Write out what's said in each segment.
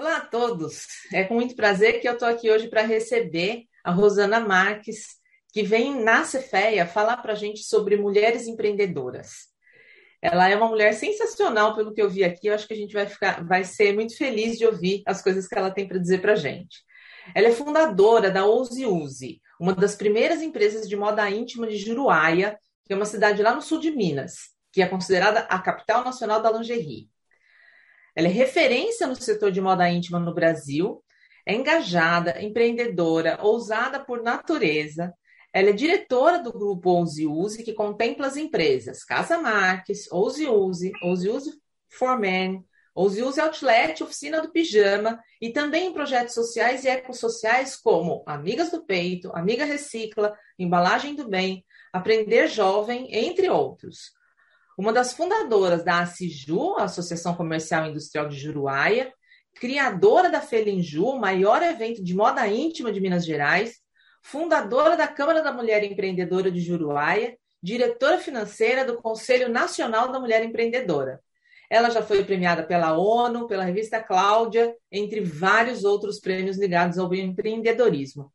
Olá a todos. É com muito prazer que eu estou aqui hoje para receber a Rosana Marques, que vem na Cefeia falar para a gente sobre mulheres empreendedoras. Ela é uma mulher sensacional, pelo que eu vi aqui. Eu acho que a gente vai ficar, vai ser muito feliz de ouvir as coisas que ela tem para dizer para a gente. Ela é fundadora da Ouse Use, uma das primeiras empresas de moda íntima de Juruáia, que é uma cidade lá no sul de Minas, que é considerada a capital nacional da lingerie. Ela é referência no setor de moda íntima no Brasil, é engajada, empreendedora, ousada por natureza. Ela é diretora do grupo Ouse Use, que contempla as empresas Casa Marques, Ouse Use, Ouse Use for Men, Ouse Use Outlet, Oficina do Pijama e também em projetos sociais e ecossociais como Amigas do Peito, Amiga Recicla, Embalagem do Bem, Aprender Jovem, entre outros uma das fundadoras da ACIJU, Associação Comercial e Industrial de Juruáia, criadora da Felinju, o maior evento de moda íntima de Minas Gerais, fundadora da Câmara da Mulher Empreendedora de Juruáia, diretora financeira do Conselho Nacional da Mulher Empreendedora. Ela já foi premiada pela ONU, pela revista Cláudia, entre vários outros prêmios ligados ao empreendedorismo.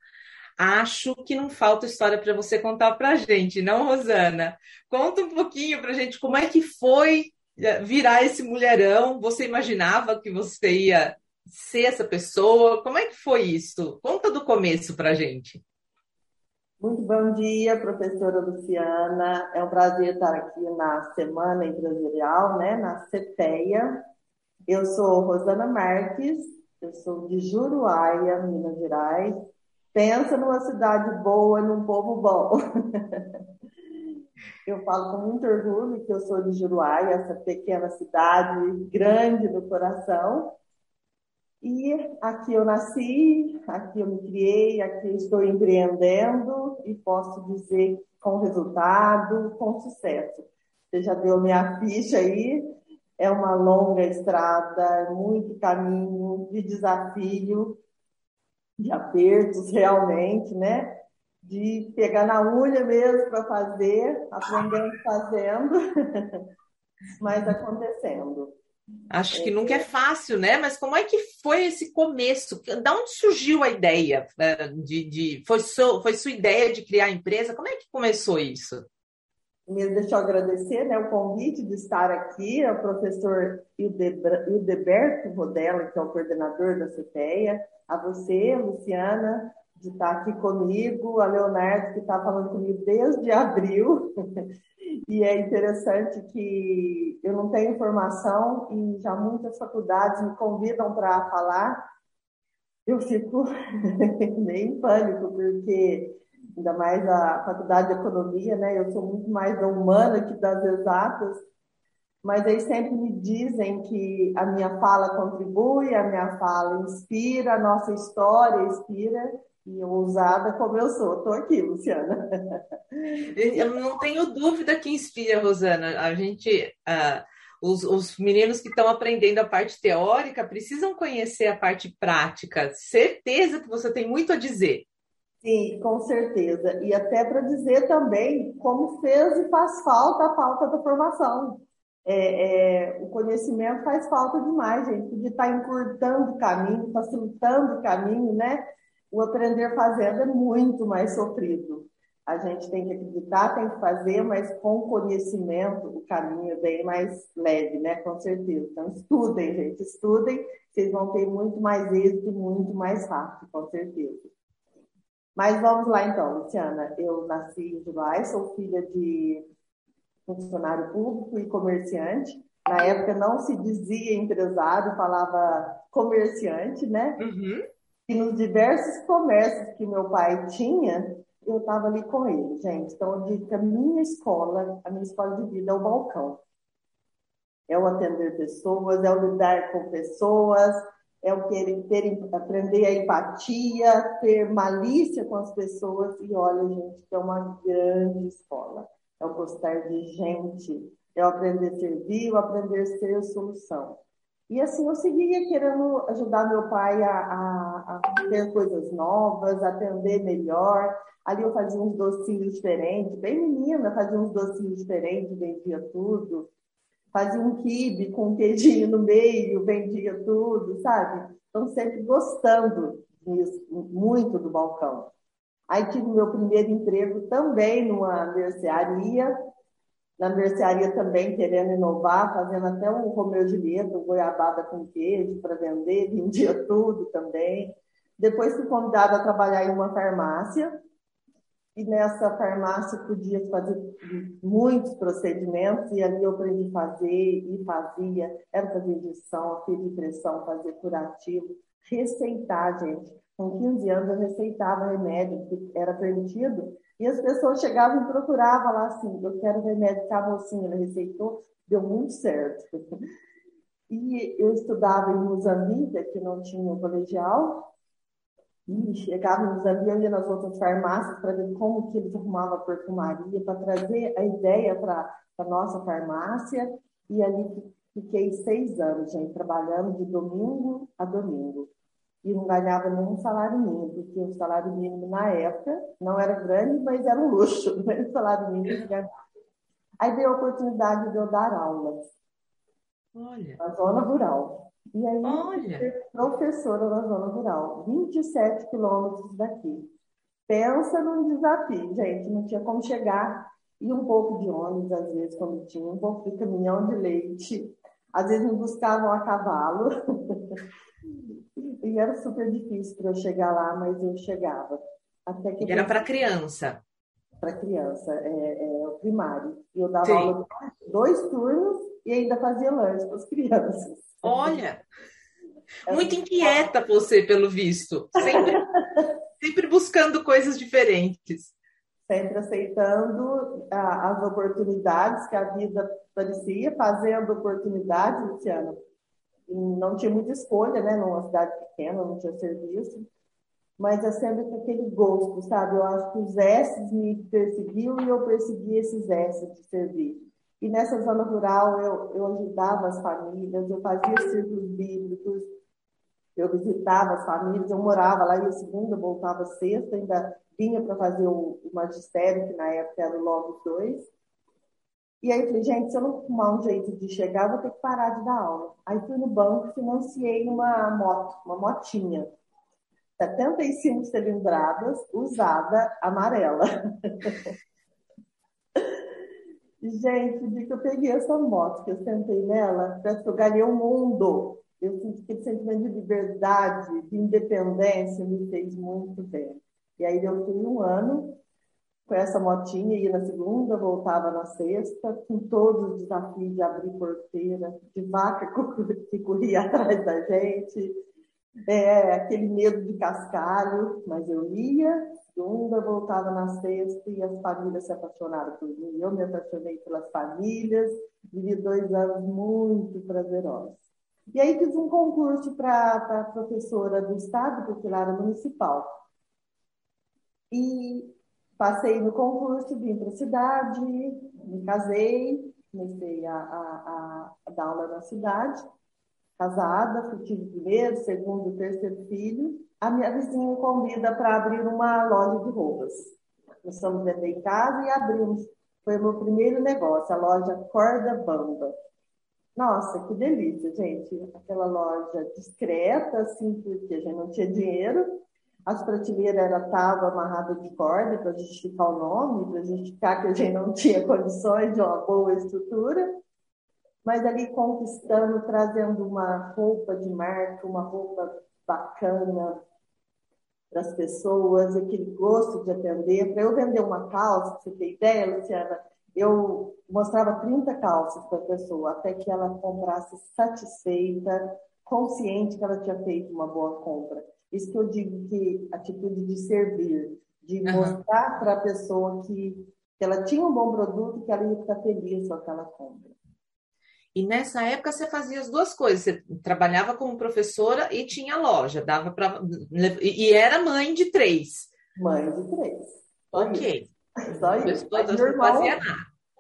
Acho que não falta história para você contar para a gente, não, Rosana? Conta um pouquinho para a gente como é que foi eh, virar esse mulherão. Você imaginava que você ia ser essa pessoa? Como é que foi isso? Conta do começo para a gente. Muito bom dia, professora Luciana. É um prazer estar aqui na Semana Empresarial, né, na CETEA. Eu sou Rosana Marques, eu sou de Juruáia, Minas Gerais, Pensa numa cidade boa, num povo bom. eu falo com muito orgulho que eu sou de Juruáia, essa pequena cidade grande do coração. E aqui eu nasci, aqui eu me criei, aqui estou empreendendo e posso dizer com resultado, com sucesso. Você já deu minha ficha aí, é uma longa estrada, muito caminho de desafio, de apertos realmente, né? De pegar na unha mesmo para fazer, aprendendo fazendo, mas acontecendo. Acho que nunca é fácil, né? Mas como é que foi esse começo? Da onde surgiu a ideia? Né, de, de, foi, so, foi sua ideia de criar a empresa? Como é que começou isso? Primeiro, deixa eu agradecer né, o convite de estar aqui, ao professor Hildeberto Rodella, que é o coordenador da CPEA, a você, Luciana, de estar aqui comigo, a Leonardo, que está falando comigo desde abril. e é interessante que eu não tenho informação e já muitas faculdades me convidam para falar. Eu fico meio em pânico, porque ainda mais a faculdade de economia, né? Eu sou muito mais da humana que das exatas mas eles sempre me dizem que a minha fala contribui, a minha fala inspira, a nossa história inspira, e ousada como eu sou. Estou aqui, Luciana. Eu não tenho dúvida que inspira, Rosana. A gente, uh, os, os meninos que estão aprendendo a parte teórica precisam conhecer a parte prática. Certeza que você tem muito a dizer. Sim, com certeza. E até para dizer também como fez e faz falta a falta da formação é, é, o conhecimento faz falta demais, gente, de estar tá encurtando o caminho, facilitando o caminho, né? O aprender fazendo é muito mais sofrido. A gente tem que acreditar, tem que fazer, mas com conhecimento o caminho é bem mais leve, né? Com certeza. Então, estudem, gente, estudem, vocês vão ter muito mais êxito, muito mais rápido, com certeza. Mas vamos lá então, Luciana. Eu nasci em July, sou filha de funcionário público e comerciante. Na época não se dizia empresário, falava comerciante, né? Uhum. E nos diversos comércios que meu pai tinha, eu estava ali com ele, gente. Então, eu digo que a minha escola, a minha escola de vida é o balcão. É o atender pessoas, é o lidar com pessoas, é o ter, ter, aprender a empatia, ter malícia com as pessoas. E olha, gente, é uma grande escola é o gostar de gente, é o aprender a servir, o aprender a ser solução. E assim eu seguia querendo ajudar meu pai a, a, a ter coisas novas, atender melhor. Ali eu fazia uns docinhos diferentes, bem menina, fazia uns docinhos diferentes, vendia tudo. Fazia um quibe com um queijinho no meio, vendia tudo, sabe? estão sempre gostando disso, muito do balcão. Aí tive meu primeiro emprego também numa mercearia, na mercearia também querendo inovar, fazendo até um Romeu e Julieta, um goiabada com queijo para vender, vendia tudo também. Depois fui convidada a trabalhar em uma farmácia, e nessa farmácia podia fazer muitos procedimentos, e ali eu aprendi a fazer e fazia, era fazer injeção, fazer impressão, fazer curativo, receitar, gente. Com 15 anos eu receitava remédio que era permitido, e as pessoas chegavam e procuravam lá assim, eu quero remédio para a mocinha, ela receitou, deu muito certo. E eu estudava em Moçambique, que não tinha o colegial, e chegava nos ali nas outras farmácias para ver como que eles arrumavam a perfumaria, para trazer a ideia para a nossa farmácia. E ali fiquei seis anos, gente, trabalhando de domingo a domingo. E não ganhava nenhum salário mínimo, porque o salário mínimo na época não era grande, mas era um luxo, não era salário mínimo. Aí veio a oportunidade de eu dar aulas. Olha. Na zona rural. E aí, Olha. professora na zona rural, 27 quilômetros daqui. Pensa num desafio, gente, não tinha como chegar. E um pouco de ônibus, às vezes, quando tinha, um pouco de caminhão de leite. Às vezes me buscavam a cavalo. e era super difícil para eu chegar lá, mas eu chegava. Até que e era para criança? Para criança, é, é, o primário. E eu dava Sim. aula dois turnos e ainda fazia lanche para as crianças. Olha, muito inquieta você, pelo visto. Sempre, sempre buscando coisas diferentes. Sempre aceitando a, as oportunidades que a vida parecia, fazendo oportunidades, Luciano. não tinha muita escolha, né? Numa cidade pequena, não tinha serviço. Mas é sempre com aquele gosto, sabe? Eu acho que os S's me perseguiam e eu persegui esses S's de servir. E nessa zona rural eu, eu ajudava as famílias, eu fazia círculos bíblicos, eu visitava as famílias, eu morava lá, ia segunda, voltava sexta, ainda vinha para fazer o, o, magistério, que na época era o Logos 2. E aí eu falei, gente, se eu não arrumar um jeito de chegar, eu vou ter que parar de dar aula. Aí fui no banco, financiei uma moto, uma motinha. 75 cilindradas, usada, amarela. Gente, de que eu peguei essa moto, que eu sentei nela, parece que eu ganhei o um mundo. Eu senti aquele sentimento de liberdade, de independência, me fez muito bem. E aí eu fui um ano com essa motinha, ia na segunda, voltava na sexta, com todos os desafios de abrir porteira, de vaca que corria atrás da gente, é, aquele medo de cascalho, mas eu ia, segunda, voltava na sexta e as famílias se apaixonaram por mim. Eu me apaixonei pelas famílias, vivi dois anos muito prazerosos. E aí fiz um concurso para professora do Estado, porque lá era municipal. E passei no concurso, vim para a cidade, me casei, comecei a, a, a, dar aula na cidade, casada, tive primeiro, segundo, terceiro filho a minha vizinha me convida para abrir uma loja de roupas. Nós estamos vender em casa e abrimos. Foi o meu primeiro negócio, a loja Corda Bamba. Nossa, que delícia, gente. Aquela loja discreta, assim, porque a gente não tinha dinheiro. As prateleiras eram tábua amarrada de corda para justificar o nome, para justificar que a gente não tinha condições de uma boa estrutura. Mas ali conquistando, trazendo uma roupa de marca, uma roupa bacana para as pessoas, aquele gosto de atender. Para eu vender uma calça, você ter ideia, Luciana, eu mostrava 30 calças para a pessoa, até que ela comprasse satisfeita, consciente que ela tinha feito uma boa compra. Isso que eu digo que atitude de servir, de uhum. mostrar para a pessoa que, que ela tinha um bom produto e que ela ia ficar feliz com aquela compra. E nessa época você fazia as duas coisas, você trabalhava como professora e tinha loja, dava para e era mãe de três. Mãe de três. Ok. Só isso. Todas não fazia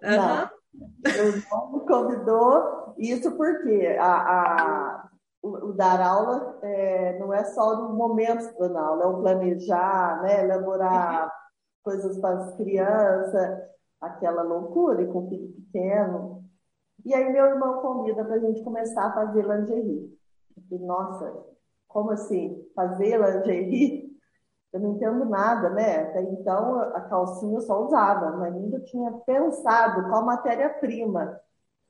nada. Uhum. Meu irmão me convidou, isso porque a, a o, o, dar aula é, não é só no momento da aula, é o planejar, né, elaborar uhum. coisas para as crianças, aquela loucura e com filho pequeno. E aí meu irmão convida para a gente começar a fazer lingerie. E, nossa, como assim? Fazer lingerie? Eu não entendo nada, né? Até então a calcinha eu só usava, mas nunca tinha pensado qual matéria-prima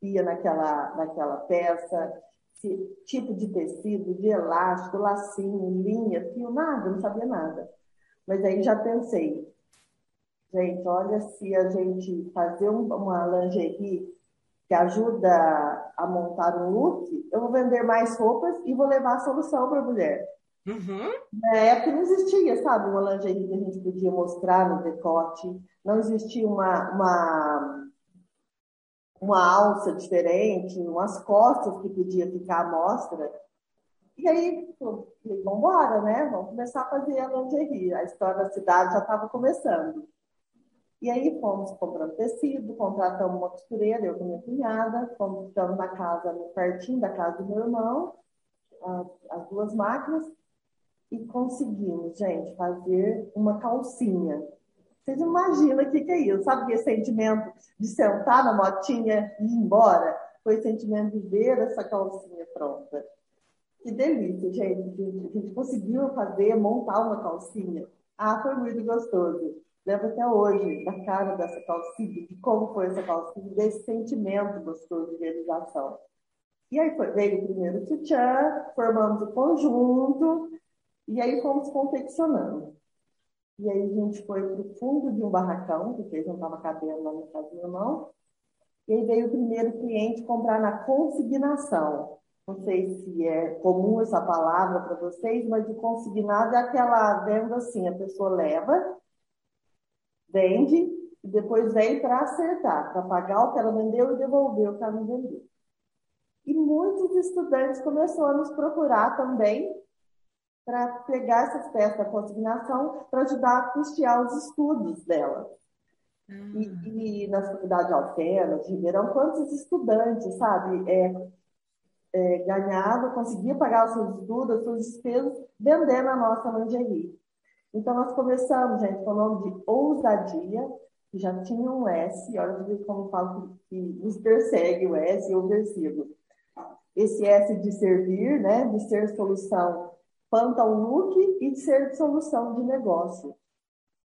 ia naquela, naquela peça, se, tipo de tecido, de elástico, lacinho, linha, fio, nada, não sabia nada. Mas aí já pensei, gente, olha se a gente fazer uma lingerie que ajuda a montar um look, eu vou vender mais roupas e vou levar a solução para a mulher. Uhum. Na época não existia, sabe, uma lingerie que a gente podia mostrar no decote, não existia uma, uma, uma alça diferente, umas costas que podia ficar à mostra. E aí, vamos embora, né? Vamos começar a fazer a lingerie. A história da cidade já estava começando. E aí fomos comprando tecido, contratamos uma costureira, eu com minha cunhada, fomos ficando na casa, pertinho da casa do meu irmão, as, as duas máquinas, e conseguimos, gente, fazer uma calcinha. Vocês imaginam o que, que é isso? Sabe que sentimento de sentar na motinha e ir embora? Foi o sentimento de ver essa calcinha pronta. Que delícia, gente. A gente conseguiu fazer, montar uma calcinha. Ah, foi muito gostoso. Lembro até hoje da cara dessa calcinha, de como foi essa calcinha, desse sentimento gostoso de realização. E aí foi, veio o primeiro sutiã, formamos o conjunto, e aí fomos confeccionando. E aí a gente foi para o fundo de um barracão, porque não estava cabendo lá no casa do irmão. E aí veio o primeiro cliente comprar na consignação. Não sei se é comum essa palavra para vocês, mas o consignado é aquela venda assim, a pessoa leva, vende e depois vem para acertar, para pagar o que ela vendeu e devolver o que ela não vendeu. E muitos estudantes começaram a nos procurar também para pegar essas peças da consignação para ajudar a custear os estudos dela. E, e, na faculdade de Alfena, de Ribeirão, quantos estudantes, sabe, é, é, ganhavam, conseguiam pagar os seus estudos, as suas despesas, vendendo a nossa lingerie. Então, nós começamos, gente, nome de Ousadia, que já tinha um S, olha como falo que nos persegue o S e o versículo. Esse S de servir, né, de ser solução look e de ser solução de negócio.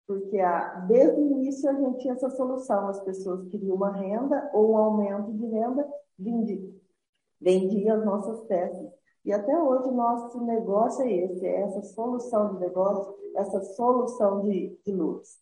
Porque a, desde o início a gente tinha essa solução, as pessoas queriam uma renda ou um aumento de renda, vendia, vendia as nossas peças. E até hoje o nosso negócio é esse, é essa solução de negócio, essa solução de, de looks.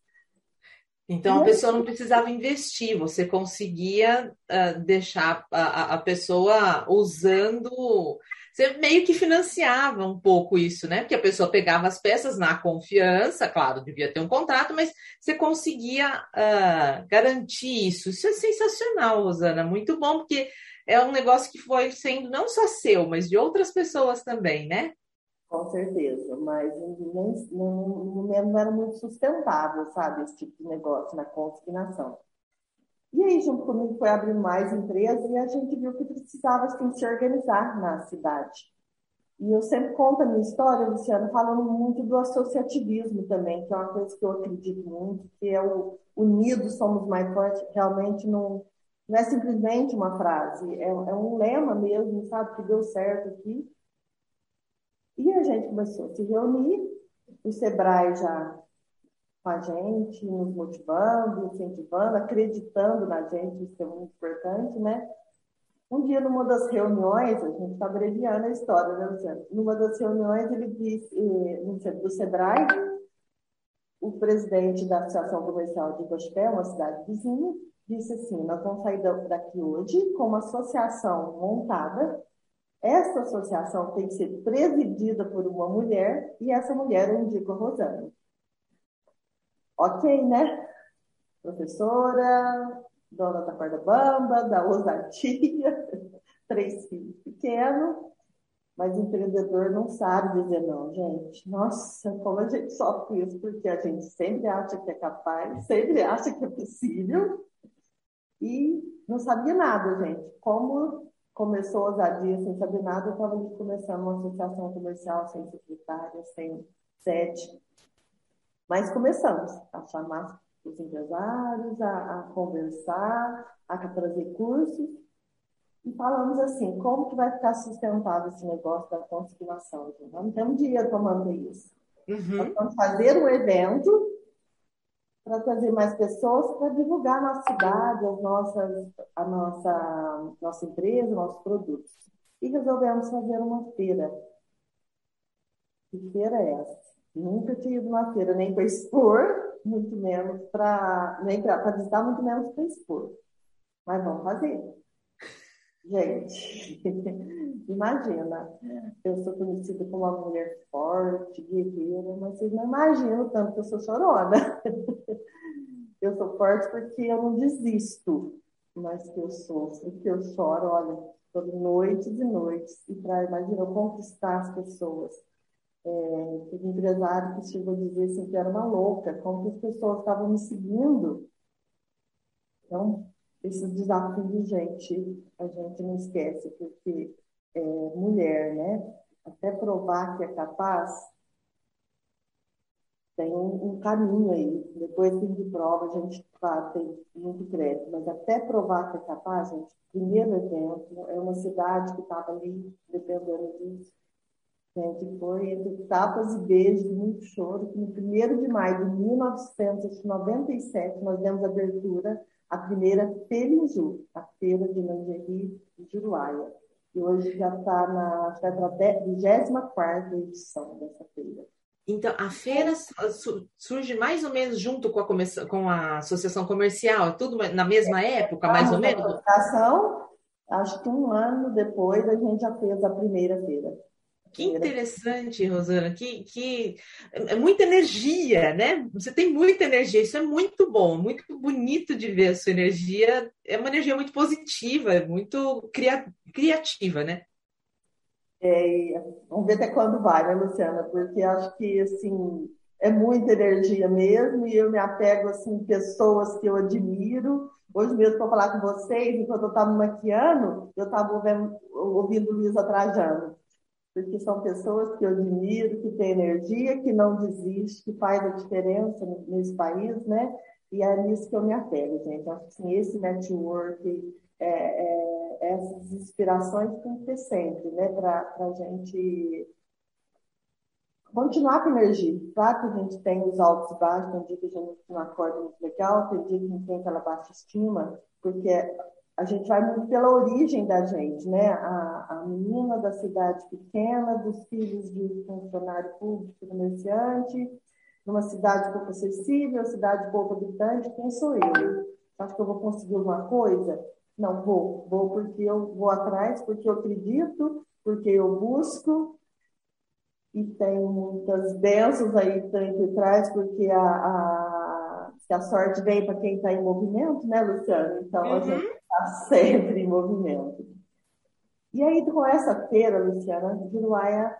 Então a pessoa não precisava investir, você conseguia uh, deixar a, a pessoa usando você meio que financiava um pouco isso, né? Porque a pessoa pegava as peças na confiança, claro, devia ter um contrato, mas você conseguia uh, garantir isso. Isso é sensacional, Rosana, muito bom, porque é um negócio que foi sendo não só seu, mas de outras pessoas também, né? Com certeza, mas não, não, não era muito sustentável, sabe, esse tipo de negócio na consignação. E aí, junto comigo, foi abrindo mais empresas e a gente viu que precisava assim, se organizar na cidade. E eu sempre conto a minha história, Luciano, falando muito do associativismo também, que é uma coisa que eu acredito muito, que é o unidos somos mais fortes, realmente não, não é simplesmente uma frase, é, é um lema mesmo, sabe, que deu certo aqui. E a gente começou a se reunir, o Sebrae já com a gente, nos motivando, incentivando, acreditando na gente, isso é muito importante, né? Um dia, numa das reuniões, a gente está abreviando a história, né, Luciano? Numa das reuniões, ele disse, eh, do SEBRAE, o presidente da Associação Comercial de Gospel, uma cidade vizinha, disse assim: Nós vamos sair daqui hoje com uma associação montada. Essa associação tem que ser presidida por uma mulher, e essa mulher eu indico a Rosana. Ok, né? Professora, dona da corda bamba, da ousadia, três filhos pequenos, mas empreendedor não sabe dizer não, gente. Nossa, como a gente sofre isso, porque a gente sempre acha que é capaz, sempre acha que é possível, e não sabia nada, gente. Como começou a ousadia sem saber nada, eu estava começando uma associação comercial sem secretária, sem sede. Mas começamos a chamar os empresários, a, a conversar, a trazer cursos. e falamos assim, como que vai ficar sustentável esse negócio da consignação? Nós não temos dinheiro para manter isso. Uhum. Nós vamos fazer um evento para trazer mais pessoas para divulgar a nossa cidade, as nossas, a nossa, nossa empresa, nossos produtos. E resolvemos fazer uma feira. Que feira é essa? Nunca tinha ido numa feira, nem para expor, muito menos para nem para visitar, muito menos para expor. Mas vamos fazer. Gente, imagina, eu sou conhecida como uma mulher forte, guerreira, mas vocês não imaginam tanto que eu sou chorona. Eu sou forte porque eu não desisto, mas que eu sofro, que eu choro, olha, toda noites e noites, e para, imagina, conquistar as pessoas. É, teve um empresário que chegou a dizer assim, que era uma louca, como que as pessoas estavam me seguindo. Então, esse desafio, gente, a gente não esquece, porque é, mulher, né? Até provar que é capaz, tem um, um caminho aí. Depois que de prova, a gente tá, tem muito crédito, mas até provar que é capaz, gente, primeiro exemplo, é uma cidade que estava ali, dependendo disso, gente, foi entre tapas e beijos, muito choro, que no 1 de maio de 1997, nós demos abertura à primeira Feira em Ju, a Feira de Lingerie de Juruáia. E hoje já está na, já tá 24 edição dessa feira. Então, a feira surge mais ou menos junto com a, com a associação comercial, tudo na mesma época, mais ou menos? A acho que um ano depois, a gente já fez a primeira feira. Que interessante, Rosana, que, que é muita energia, né? Você tem muita energia, isso é muito bom, muito bonito de ver a sua energia. É uma energia muito positiva, muito criativa, né? É, vamos ver até quando vai, né, Luciana? Porque acho que assim é muita energia mesmo e eu me apego assim pessoas que eu admiro. Hoje mesmo para falar com vocês, enquanto eu estava maquiando, eu estava ouvindo Luísa Trajano porque são pessoas que eu admiro, que têm energia, que não desiste, que faz a diferença nesse país, né? E é nisso que eu me apego, gente. Acho que assim, esse network, é, é, essas inspirações tem ter sempre, né? Para a gente continuar com energia. Claro que a gente tem os altos e baixos, tem dia que a gente não acorda muito legal, tem dia que gente tem aquela baixa estima, porque a gente vai muito pela origem da gente, né? A, a menina da cidade pequena, dos filhos de funcionário público, comerciante, numa cidade pouco acessível, cidade pouco habitante, quem sou eu? Acho que eu vou conseguir alguma coisa? Não vou, vou porque eu vou atrás, porque eu acredito, porque eu busco, e tem muitas bênçãos aí por trás, porque a, a, a sorte vem para quem está em movimento, né, Luciano? Então, uhum. a gente está sempre em movimento. E aí, com essa feira, Luciana, Juruáia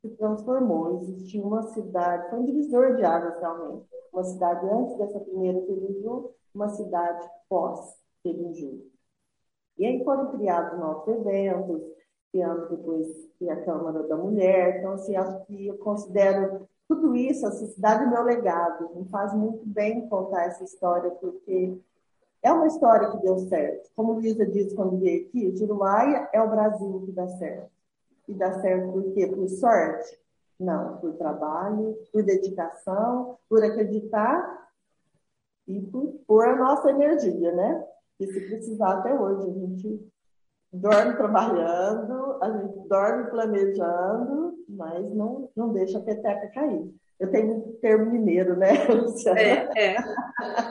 se transformou. Existia uma cidade, foi um divisor de águas realmente. Uma cidade antes dessa primeira Teluju, uma cidade pós-Teluju. E aí foram criados novos eventos, criando depois a Câmara da Mulher. Então, assim, acho que eu considero tudo isso, essa cidade, meu legado. Me faz muito bem contar essa história, porque é uma história que deu certo. Como Luísa disse quando veio aqui, Juruáia é o Brasil que dá certo. E dá certo por quê? Por sorte? Não, por trabalho, por dedicação, por acreditar e por pôr a nossa energia, né? E se precisar até hoje, a gente dorme trabalhando, a gente dorme planejando, mas não, não deixa a peteca cair. Eu tenho um termo mineiro, né, Luciana? É, é.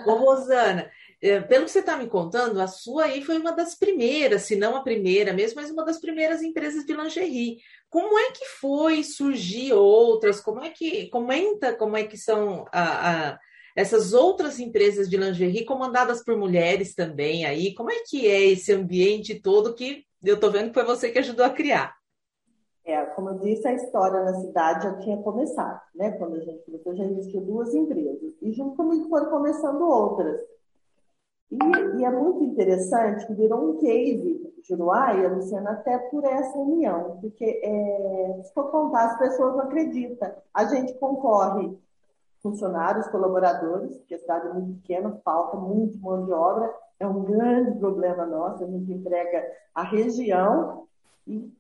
Ô, Rosana, é, pelo que você está me contando, a sua aí foi uma das primeiras, se não a primeira mesmo, mas uma das primeiras empresas de lingerie. Como é que foi surgir outras? Como é que comenta como é que são a, a, essas outras empresas de lingerie comandadas por mulheres também aí? Como é que é esse ambiente todo que eu estou vendo que foi você que ajudou a criar? É, como eu disse, a história na cidade já tinha começado, né? Quando a gente começou, já existiam duas empresas. E junto comigo foram começando outras. E, e, é muito interessante que virou um case Juruáia, Luciana, até por essa união, porque é, se for contar, as pessoas não acreditam. A gente concorre funcionários, colaboradores, porque a cidade é muito pequena, falta muito mão de obra, é um grande problema nosso. A gente entrega a região e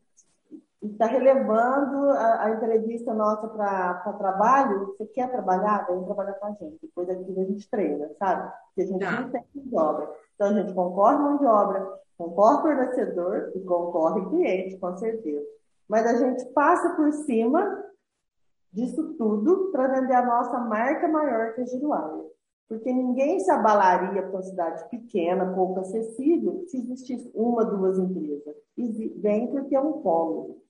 está relevando a, a, entrevista nossa para trabalho. Você quer trabalhar? Vem trabalhar com a gente. Depois aqui a gente treina, sabe? Porque a gente tá. não tem mão de obra. Então a gente concorre mão de obra, concorre fornecedor e concorre cliente, com certeza. Mas a gente passa por cima disso tudo para vender a nossa marca maior que a Giruália. Porque ninguém se abalaria para uma cidade pequena, pouco acessível, se existisse uma, duas empresas. E vem porque é um polo.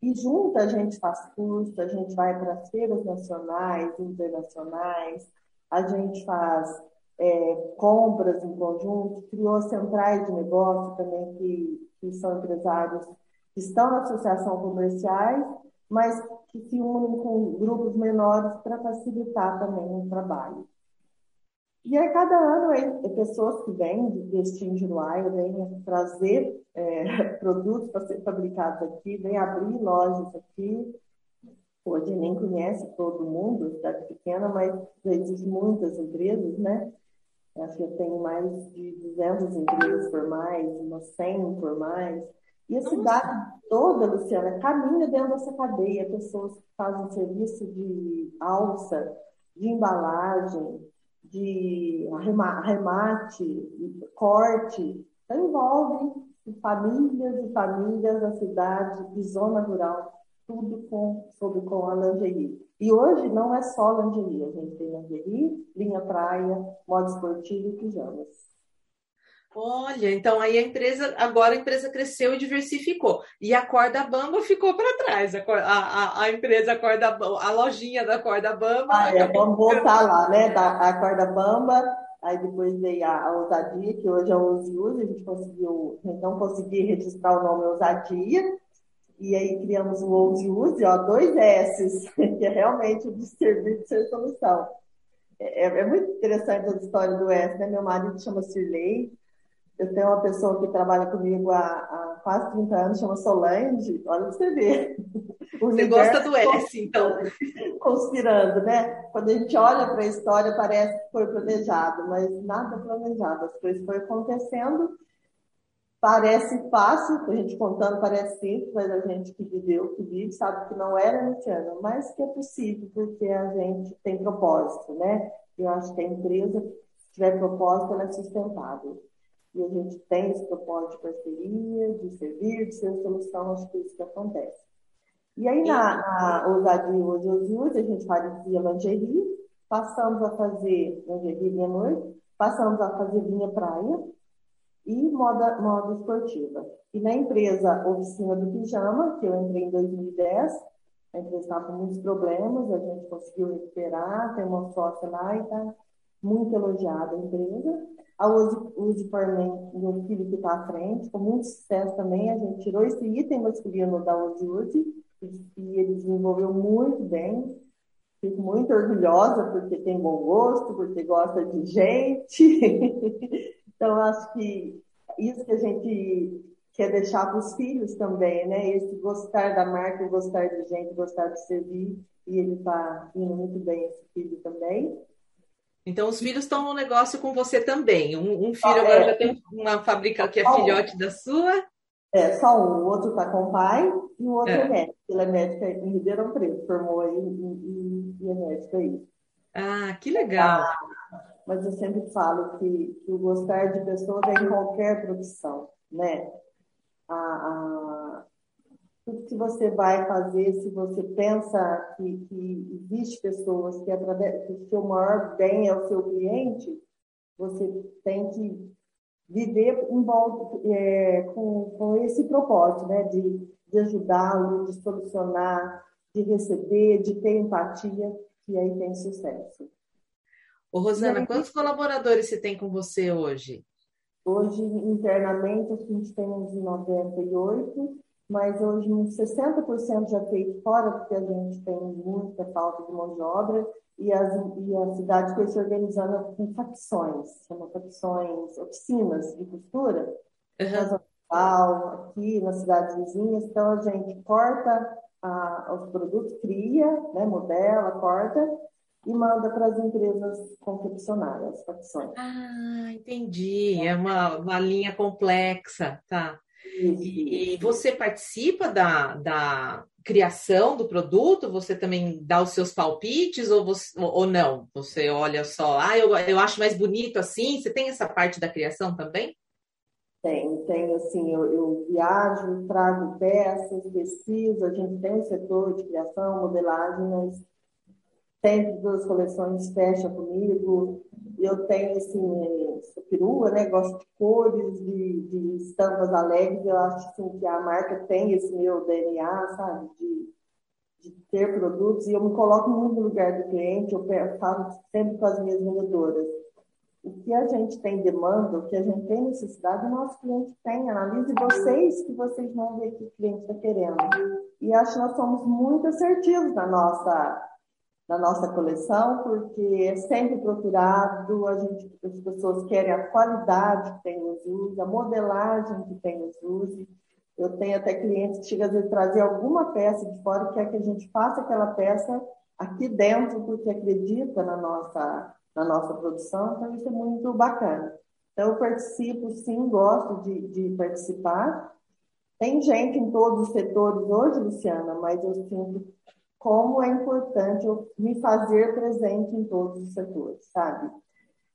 E junto a gente faz curso, a gente vai para as feiras nacionais, internacionais, a gente faz é, compras em conjunto, criou centrais de negócio também que, que são empresários que estão na associação comerciais, mas que se unem com grupos menores para facilitar também o trabalho. E aí, cada ano, aí, pessoas que vêm de Destino de Luaia vêm trazer é, produtos para ser fabricados aqui, vêm abrir lojas aqui. Hoje nem conhece todo mundo, cidade pequena, mas existem muitas empresas, né? Acho que tem mais de 200 empresas formais, umas 100 formais. E a cidade toda, Luciana, caminha dentro dessa cadeia. Pessoas que fazem serviço de alça, de embalagem, de arremate, corte, então, envolve famílias e famílias da cidade e zona rural, tudo com, sobre com a lingerie. E hoje não é só lingerie, a gente tem lingerie, linha praia, modo esportivo e pijamas. Olha, então aí a empresa, agora a empresa cresceu e diversificou. E a corda bamba ficou para trás. A, a, a, empresa corda a lojinha da corda bamba. Ah, é, vamos voltar lá, né? Da, a corda bamba, aí depois veio a, a ousadia, que hoje é o Use a gente conseguiu, não consegui registrar o nome ousadia. E aí criamos o Use Use, ó, dois S, que é realmente o serviço de ser solução. É, é, muito interessante a história do S, né? Meu marido chama Sirley, eu tenho uma pessoa que trabalha comigo há, há quase 30 anos, chama Solange. Olha você ver. Você gosta do S, então. Conspirando, né? Quando a gente olha para a história, parece que foi planejado, mas nada planejado. As coisas foram acontecendo. Parece fácil, a gente contando parece simples, mas a gente que viveu, que vive, sabe que não era Luciana, mas que é possível, porque a gente tem propósito, né? Eu acho que a empresa, se tiver propósito, ela é sustentável. E a gente tem esse propósito de parceria, de servir, de ser solução às coisas que acontecem. E aí, na, na ousadia hoje, hoje, a gente fazia lingerie, passamos a fazer lingerie linha noite, passamos a fazer linha praia e moda, moda esportiva. E na empresa Oficina do Pijama, que eu entrei em 2010, a empresa estava com muitos problemas, a gente conseguiu recuperar, tem uma sócia lá e está muito elogiada a empresa. A Use, Use for Men, meu filho que está à frente, com muito sucesso também. A gente tirou esse item masculino da Use Use e ele desenvolveu muito bem. Fico muito orgulhosa porque tem bom gosto, porque gosta de gente. então, acho que isso que a gente quer deixar para os filhos também, né? Esse gostar da marca, gostar de gente, gostar de servir. E ele está indo muito bem, esse filho também. Então, os filhos estão no negócio com você também. Um, um filho ah, agora é. já tem uma fábrica que é filhote da sua. É, só um. O outro está com o pai e o outro é, é médico. Ele é médico em Ribeirão Preto, formou aí e, é médico aí. Ah, que legal. Ah, mas eu sempre falo que, que o gostar de pessoas é em qualquer profissão, né? A, a, tudo que você vai fazer, se você pensa que, que existe pessoas que, através, que o seu maior bem é o seu cliente, você tem que viver em volta, é, com, com esse propósito, né? De, de ajudá-lo, de solucionar, de receber, de ter empatia, e aí tem sucesso. Ô, Rosana, aí, quantos colaboradores você tem com você hoje? Hoje, internamente, a gente tem uns 98 mas hoje uns 60% já feito fora, porque a gente tem muita falta de mão de obra, e, as, e a cidade foi se organizando com facções, chama facções, oficinas de costura, uhum. aqui nas cidades vizinhas, então a gente corta a, os produtos, cria, né, modela, corta, e manda para as empresas confeccionárias, facções. Ah, entendi. É uma, uma linha complexa, tá? E, você participa da, da criação do produto? Você também dá os seus palpites ou, você, ou não? Você olha só, ah, eu, eu acho mais bonito assim. Você tem essa parte da criação também? Tem, tem assim, eu, eu viajo, trago peças, pesquiso, a gente tem um setor de criação, modelagem, mas sempre duas coleções fecha comigo. Eu tenho, assim, sou perua, né? Gosto de cores, de, de estampas alegres. Eu acho, assim, que a marca tem esse meu DNA, sabe? De, de ter produtos. E eu me coloco muito no lugar do cliente. Eu falo sempre com as minhas vendedoras. O que a gente tem demanda, o que a gente tem necessidade, o nosso cliente tem. Analise vocês que vocês vão ver que o cliente está querendo. E acho que nós somos muito assertivos na nossa na nossa coleção, porque é sempre procurado, a gente, as pessoas querem a qualidade que tem os usos, a modelagem que tem os usos. Eu tenho até clientes que chegam a trazer alguma peça de fora, quer que a gente faça aquela peça aqui dentro, porque acredita na nossa, na nossa produção, então isso é muito bacana. Então, eu participo, sim, gosto de, de participar. Tem gente em todos os setores hoje, Luciana, mas eu sinto como é importante eu me fazer presente em todos os setores, sabe?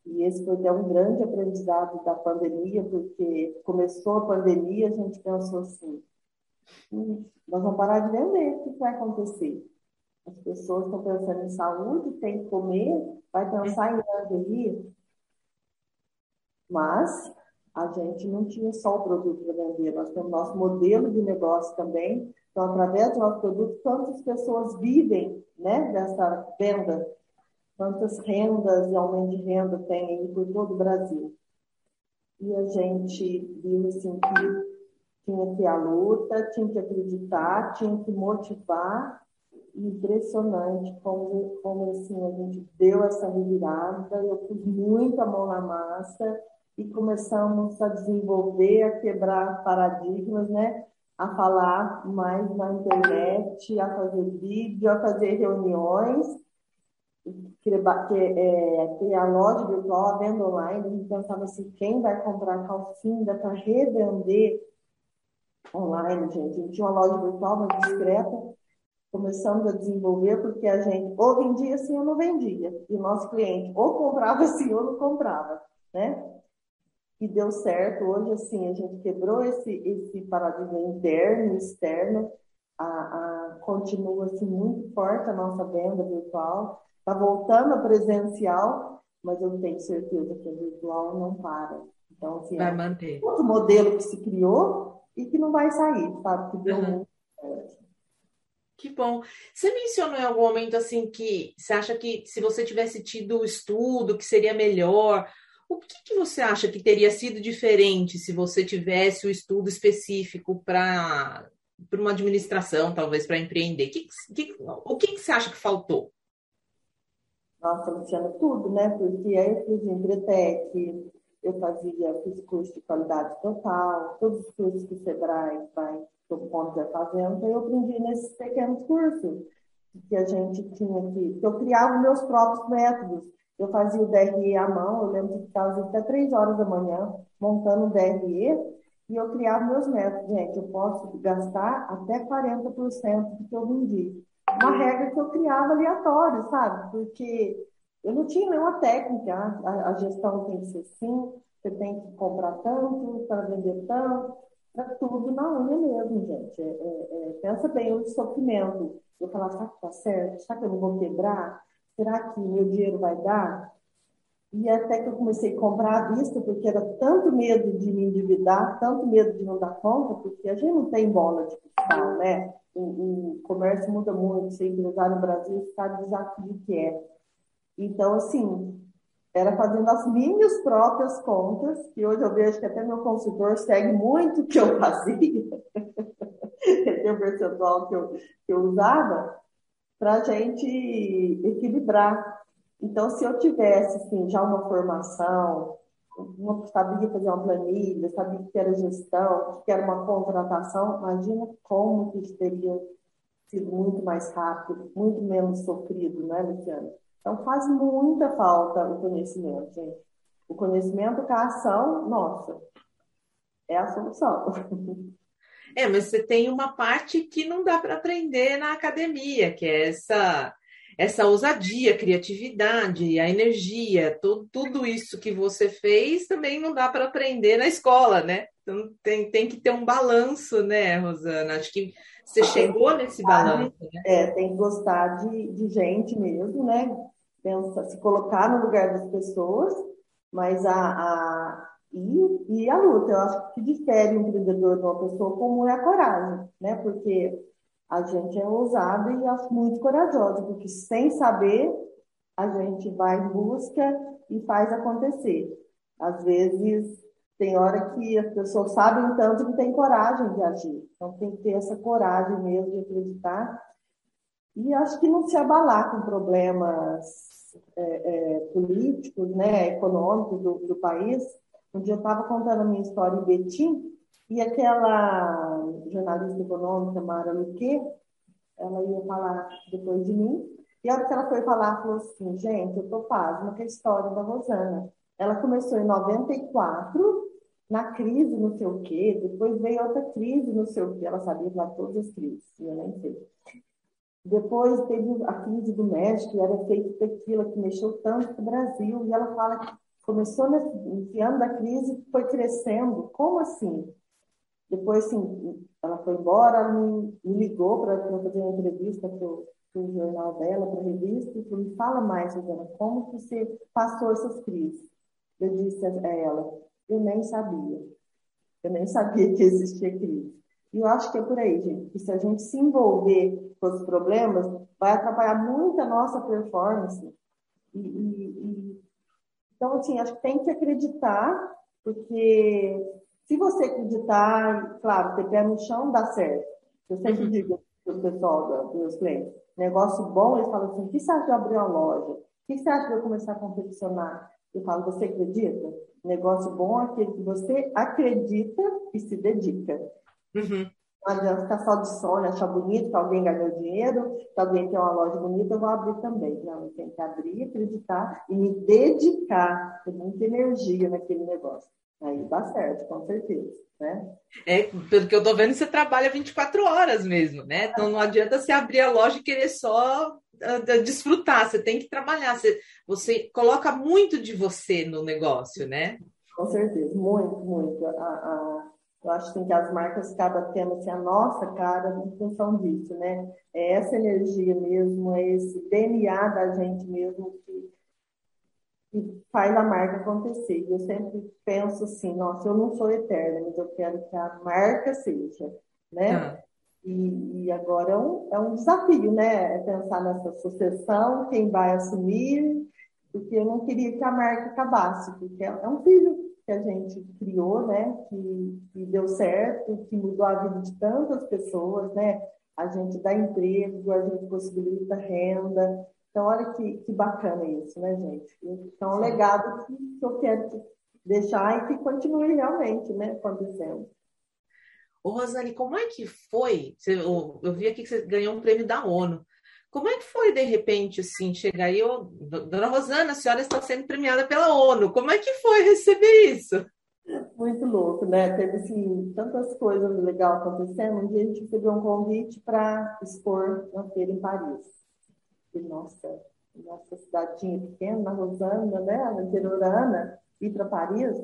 E esse foi até um grande aprendizado da pandemia, porque começou a pandemia, a gente pensou assim, hum, nós vamos parar de vender, o que vai acontecer? As pessoas estão pensando em saúde, tem que comer, vai pensar em lingerie. Mas a gente não tinha só o produto para vender, nós temos nosso modelo de negócio também, então, através do nosso produto, quantas pessoas vivem né, dessa venda, quantas rendas e aumento de renda tem aí por todo o Brasil. E a gente viu assim que tinha que à luta, tinha que acreditar, tinha que motivar. Impressionante como, como assim, a gente deu essa revirada, eu pus muita mão na massa e começamos a desenvolver, a quebrar paradigmas, né? a falar mais na internet, a fazer vídeo, a fazer reuniões, é, ter a loja virtual, a venda online. A gente pensava assim, quem vai comprar calcinha para revender online, gente? A gente tinha uma loja virtual, mas discreta, começamos a desenvolver porque a gente ou vendia assim ou não vendia. E o nosso cliente ou comprava assim ou não comprava, né? Que deu certo. Hoje, assim, a gente quebrou esse, esse paradigma interno e externo. A, a, continua, assim, muito forte a nossa venda virtual. Está voltando a presencial, mas eu tenho certeza que a virtual não para. Então, assim, vai é manter. outro modelo que se criou e que não vai sair, sabe? Que deu uhum. muito certo. Que bom. Você mencionou em algum momento assim que você acha que se você tivesse tido o estudo, que seria melhor, o que, que você acha que teria sido diferente se você tivesse o estudo específico para para uma administração, talvez para empreender? Que, que, o que, que você acha que faltou? Nossa, Luciana, tudo, né? Porque aí eu fiz Embretec, eu fazia, fiz curso de qualidade total, todos os cursos que o Sebrae vai propondo já fazendo, eu aprendi nesses pequenos cursos que a gente tinha que eu criava meus próprios métodos. Eu fazia o DRE à mão, eu lembro de ficar até três horas da manhã montando o DRE e eu criava meus métodos. Gente, eu posso gastar até 40% do que eu vendi. Uma regra que eu criava aleatória, sabe? Porque eu não tinha nenhuma técnica. A, a gestão tem que ser assim, você tem que comprar tanto para vender tanto, para tudo na unha mesmo, gente. É, é, é, pensa bem o sofrimento. Eu falar, será que tá certo? Será que eu não vou quebrar? Será que meu dinheiro vai dar? E até que eu comecei a comprar à vista, porque era tanto medo de me endividar, tanto medo de não dar conta, porque a gente não tem bola de cristal, né? O, o comércio muda muito, ser empresário no Brasil sabe o desafio que é. Então, assim, era fazendo as minhas próprias contas, que hoje eu vejo que até meu consultor segue muito o que eu fazia, o percentual que eu, que eu usava, para a gente equilibrar. Então, se eu tivesse assim, já uma formação, uma, sabia fazer uma planilha, sabia que era gestão, que era uma contratação, imagina como que isso teria sido muito mais rápido, muito menos sofrido, né, Luciana? Então faz muita falta o conhecimento, gente. O conhecimento com a ação, nossa, é a solução. É, mas você tem uma parte que não dá para aprender na academia, que é essa essa ousadia, criatividade, a energia, tudo, tudo isso que você fez também não dá para aprender na escola, né? Então tem, tem que ter um balanço, né, Rosana? Acho que você chegou nesse balanço. Né? É, tem que gostar de, de gente mesmo, né? Pensa, se colocar no lugar das pessoas, mas a, a e, e a luta, eu acho que difere o empreendedor de uma pessoa como é a coragem, né? Porque a gente é ousado e acho muito corajoso, porque sem saber, a gente vai em busca e faz acontecer. Às vezes, tem hora que as pessoas sabem tanto que tem coragem de agir. Então, tem que ter essa coragem mesmo de acreditar. E acho que não se abalar com problemas é, é, políticos, né, econômicos do, do país. Um dia eu estava contando a minha história em Betim, e aquela jornalista econômica, Mara Luque, ela ia falar depois de mim, e a hora que ela foi falar, falou assim, gente, eu tô pasma com a história da Rosana. Ela começou em 94, na crise, não sei o quê, depois veio outra crise, não sei o quê, ela sabia lá todas as crises, eu nem sei. Depois teve a crise do México, era feito tequila, que mexeu tanto com o Brasil, e ela fala que começou nesse ano da crise, foi crescendo. Como assim? Depois, assim, ela foi embora, ela me, me ligou para fazer uma entrevista para o jornal dela, para a revista, e falou, me fala mais, Suzana, como que você passou essas crises? Eu disse a ela, eu nem sabia. Eu nem sabia que existia crise. E eu acho que é por aí, gente, que se a gente se envolver com os problemas, vai atrapalhar muito a nossa performance. E, e, e... Então, assim, acho que tem que acreditar, porque se você acreditar, claro, ter pé no chão, dá certo. Eu sempre uhum. digo para o pessoal, dos meus clientes, negócio bom, eles falam assim, o que você acha de abrir uma loja? O que você acha de eu começar a confeccionar? Eu falo, você acredita? Negócio bom é aquele que você acredita e se dedica. Uhum. Não adianta ficar só de sonho, achar bonito que alguém ganhou dinheiro, que alguém tem uma loja bonita, eu vou abrir também. Não, eu tenho que abrir, acreditar e me dedicar, ter muita energia naquele negócio. Aí dá certo, com certeza, né? É, pelo que eu tô vendo, você trabalha 24 horas mesmo, né? Então não adianta você abrir a loja e querer só uh, desfrutar, você tem que trabalhar, você, você coloca muito de você no negócio, né? Com certeza, muito, muito. A, a, eu acho assim, que as marcas acabam tendo assim, a nossa cara em função disso, né? É essa energia mesmo, é esse DNA da gente mesmo que e faz a marca acontecer. Eu sempre penso assim, nossa, eu não sou eterna, mas eu quero que a marca seja, né? Ah. E, e, agora é um, é um desafio, né? É pensar nessa sucessão, quem vai assumir, porque eu não queria que a marca acabasse, porque é um filho que a gente criou, né? Que, que deu certo, que mudou a vida de tantas pessoas, né? A gente dá emprego, a gente possibilita renda, então, olha que, que bacana isso, né, gente? Então, é um legado que, que eu quero deixar e que continue realmente né, acontecendo. Ô, Rosane, como é que foi? eu, eu, vi aqui que você ganhou um prêmio da ONU. Como é que foi, de repente, assim, chegar aí, dona Rosana, a senhora está sendo premiada pela ONU. Como é que foi receber isso? Muito louco, né? Teve, assim, tantas coisas legais acontecendo. Um dia a gente recebeu um convite para expor na feira em Paris nossa, nossa cidadinha pequena, na Rosana, né, na interiorana, ir para Paris.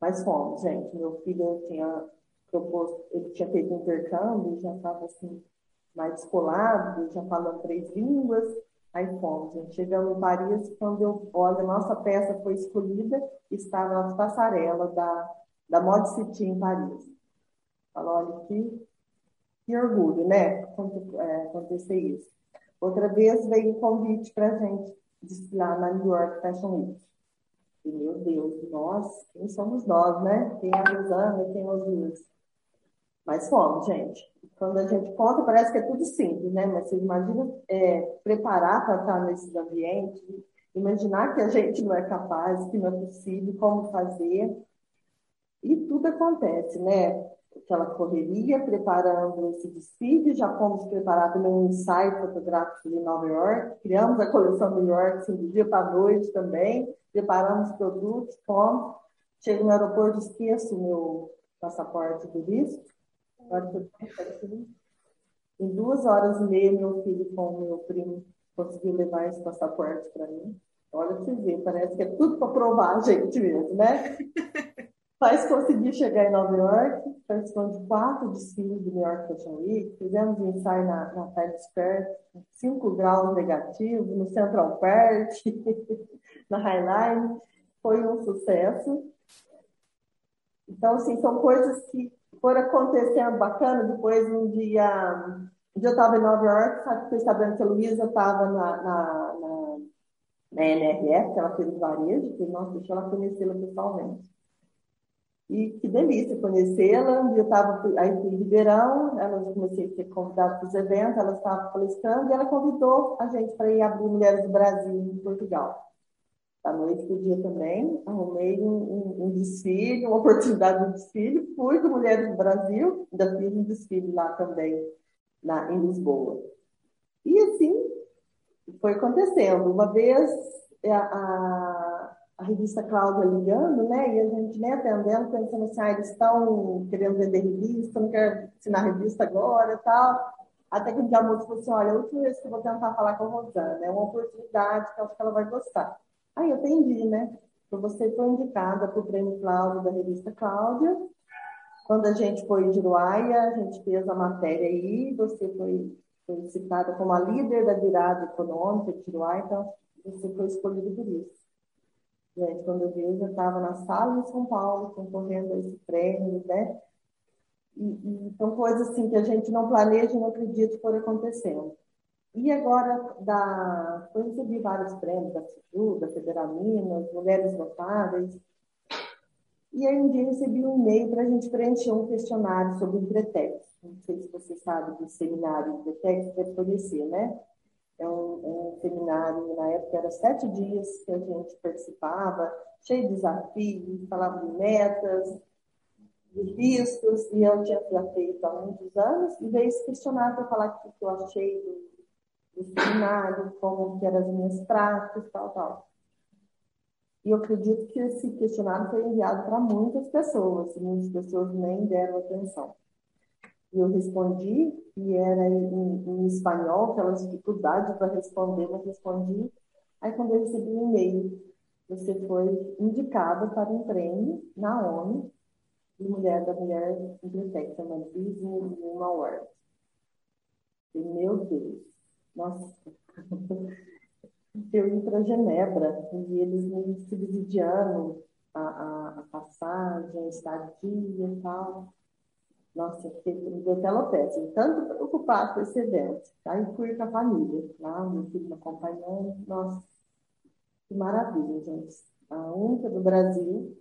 Mas fomos, gente. Meu filho tinha proposto, ele tinha feito um intercâmbio, já estava assim, mais descolado, já falando três línguas. Aí fomos, gente. Chegamos em Paris, quando eu olho, a nossa peça foi escolhida, está na passarela da, da Mod City em Paris. Falou, olha que, que orgulho, né? É, acontecer isso. Outra vez veio o convite para gente desfilar na New York Fashion Week. E, meu Deus, nós, quem somos nós, né? Quem é a Rosana, quem é os Luz. Mas fomos, gente. Quando a gente conta, parece que é tudo simples, né? Mas você imagina é, preparar para estar nesses ambientes, imaginar que a gente não é capaz, que não é possível, como fazer. E tudo acontece, né? aquela correria, preparando esse desfile, já fomos preparar também um ensaio fotográfico em Nova York, criamos a coleção New York, assim, do dia para a noite também, preparamos produtos, fomos, chego no aeroporto, esqueço o meu passaporte do risco, em duas horas e meia, meu filho com o meu primo conseguiu levar esse passaporte para mim. Olha pra você ver, parece que é tudo para provar a gente mesmo, né? Mas consegui chegar em Nova York, participando de quatro desfiles do New York Fashion Week, fizemos um ensaio na, na Times Square, 5 graus negativos, no Central Park, na Highline, foi um sucesso. Então, assim, são coisas que foram acontecendo bacana. Depois, um dia, um dia eu estava em Nova York, sabe, fiquei sabendo que a Luísa estava na, na, na, na NRF, que ela fez varejo, que, nossa, deixa ela conhecê-la pessoalmente. E que delícia conhecê-la. Eu estava aí em Ribeirão, ela comecei a ser convidada para os eventos, ela estava palestrando e ela convidou a gente para ir abrir Mulheres do Brasil em Portugal. Da noite para o dia também, arrumei um, um, um, desfile, uma oportunidade de desfile, fui com Mulheres do Brasil, ainda fiz um desfile lá também, na, em Lisboa. E assim foi acontecendo. Uma vez a, a a revista Cláudia ligando, né? E a gente nem atendendo, pensando assim, ah, eles estão querendo vender revista, não quero assinar revista agora tal. Até que o dia a moça falou assim, olha, a última vez que eu vou tentar falar com a Rosana, é uma oportunidade que eu acho que ela vai gostar. Aí eu atendi, né? Então você foi indicada para o prêmio Cláudio da revista Cláudia. Quando a gente foi de Uruaia, a gente fez a matéria aí, você foi, foi citada como a líder da virada econômica de Uruaia, então você foi escolhida por isso. Gente, quando eu vi, eu já estava na sala em São Paulo, concorrendo a esse prêmio, né? E, e, são coisas assim que a gente não planeja e não acredita por acontecendo. E agora, da, eu recebi vários prêmios da CIJU, da Federal Minas, Mulheres Notáveis. E aí um dia recebi um e-mail para a gente preencher um questionário sobre o Embretex. Não sei se você sabe do seminário Embretex, deve conhecer, né? É um, um, seminário, na época era sete dias que a gente participava, cheio de desafios, falava de metas, de riscos, e eu tinha já feito há muitos anos, e veio esse questionário para falar o que eu achei do, do seminário, como que eram as minhas práticas, tal, tal. E eu acredito que esse questionário foi enviado para muitas pessoas, e muitas pessoas nem deram atenção. E eu respondi, e era em, em espanhol, aquela dificuldade para responder, mas respondi. Aí, quando eu recebi um e-mail, você foi indicada para um prêmio na ONU de Mulher da Mulher Biblioteca, chama Business Woman Award. E, meu Deus, nossa, eu ia para Genebra e eles me subsidiando a, a, a passagem, a estadia e tal. Nossa, fiquei me até alopecia, tanto preocupado com esse evento. Aí fui com a família, lá, meu filho me acompanhando. Nossa, que maravilha, gente. A única do Brasil,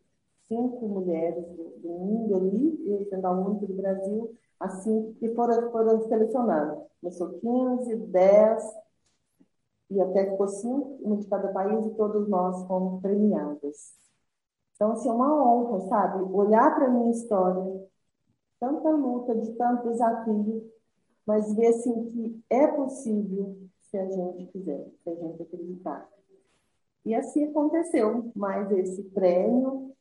cinco mulheres do, do mundo ali, eu sendo a única do Brasil, assim, que foram, foram selecionadas. Começou 15, 10, e até ficou cinco, uma de cada país, e todos nós fomos premiadas. Então, assim, é uma honra, sabe? Olhar para a minha história, tanta luta, de tanto desafio, mas ver assim que é possível se a gente quiser, se a gente acreditar. E assim aconteceu, mais esse prêmio,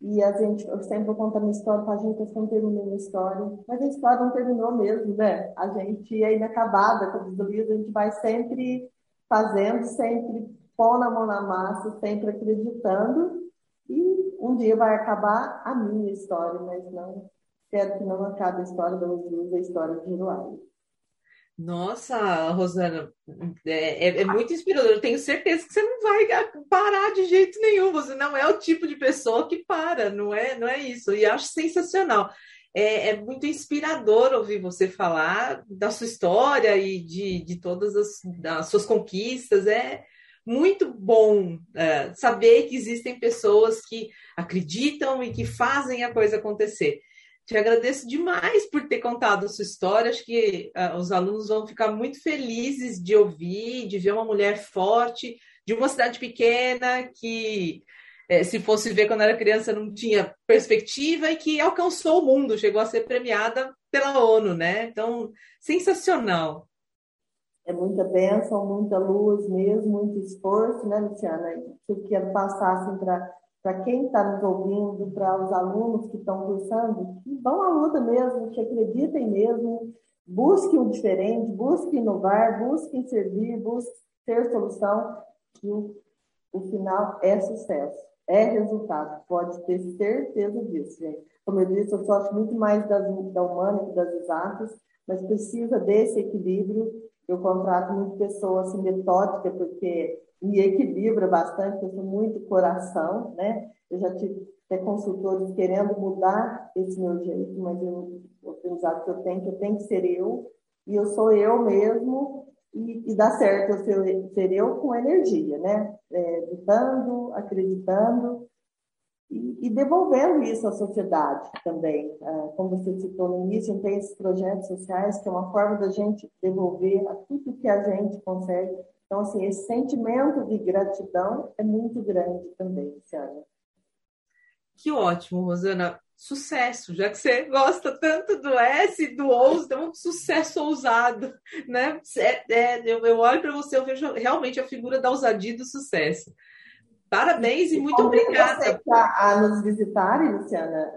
e a gente, eu sempre conto a minha história para a gente, eu não terminei minha história, mas a história não terminou mesmo, né? A gente é inacabada, como diz o a gente vai sempre fazendo, sempre pondo a mão na massa, sempre acreditando, e um dia vai acabar a minha história, mas não Espero que não acabe a história da Rosiluz, a história de Hilário. Nossa, Rosana, é, é, é, muito inspirador. Eu tenho certeza que você não vai parar de jeito nenhum. Você não é o tipo de pessoa que para, não é, não é isso. E acho sensacional. É, é muito inspirador ouvir você falar da sua história e de, de todas as, as suas conquistas. É muito bom é, saber que existem pessoas que acreditam e que fazem a coisa acontecer. Te agradeço demais por ter contado a sua história. Acho que uh, os alunos vão ficar muito felizes de ouvir, de ver uma mulher forte, de uma cidade pequena que é, se fosse ver quando era criança, não tinha perspectiva e que alcançou o mundo, chegou a ser premiada pela ONU, né? Então, sensacional. É muita bênção, muita luz mesmo, muito esforço, né, Luciana? Que eu quero passar assim, para quem está nos ouvindo, para os alunos que estão cursando, que vão à luta mesmo, que acreditem mesmo, busquem o diferente, busquem inovar, busquem servir, busquem ter solução, que o, o final é sucesso, é resultado, pode ter certeza disso, gente. Como eu disse, eu acho muito mais das, da humana que das exatas, mas precisa desse equilíbrio. Eu contrato muito pessoas assim, metódica, porque me equilibra bastante, eu sou muito coração, né? Eu já tive até consultores querendo mudar esse meu jeito, mas eu, o aprendizado que eu tenho, que eu tenho que ser eu, e eu sou eu mesmo, e, e dá certo eu ser, ser eu com energia, né? É, lutando, acreditando e, e, devolvendo isso à sociedade também. É, como você citou no início, tem esses projetos sociais que é uma forma da gente devolver a tudo que a gente consegue. Então, assim, esse sentimento de gratidão é muito grande também, Luciana. Que ótimo, Rosana sucesso, já que você gosta tanto do S e do OUS, então sucesso ousado, né? É, é, eu, eu olho para você, eu vejo realmente a figura da ousadia e do sucesso. Parabéns e, muito obrigada. Você a nos visitarem, Luciana,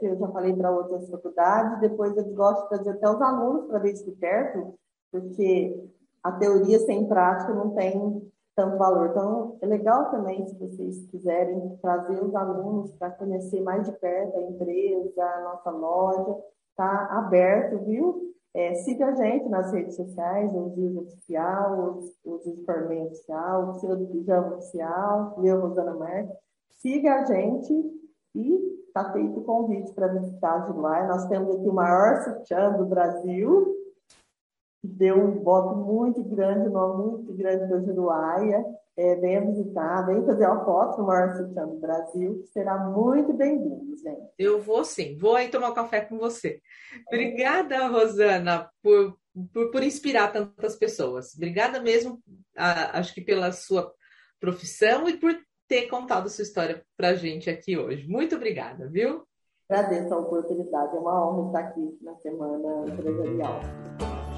eu já falei para outras faculdades, depois eu gosto de trazer até os alunos para ver isso de perto, porque a teoria sem prática não tem tanto valor. Então, é legal também, se vocês quiserem, trazer os alunos para conhecer mais de perto a empresa, a nossa loja. Está aberto, viu? É, siga a gente nas redes sociais, o Gil Oficial, o Formem Oficial, o Seu do Pijama Oficial, meu Rosana Marques. Siga a gente e está feito o convite para visitar de lá. Nós temos aqui o maior sutiã do Brasil, deu um voto muito grande, um nome muito grande da Juruáia. É, venha visitar, venha fazer uma foto no maior sutiã do Brasil, que será muito bem-vindo, gente. Eu vou sim, vou aí tomar um café com você. Obrigada, Rosana, por, por, por inspirar tantas pessoas. Obrigada mesmo, a, acho que pela sua profissão e por ter contado sua história para a gente aqui hoje. Muito obrigada, viu? Agradeço a oportunidade, é uma honra estar aqui na Semana Empresarial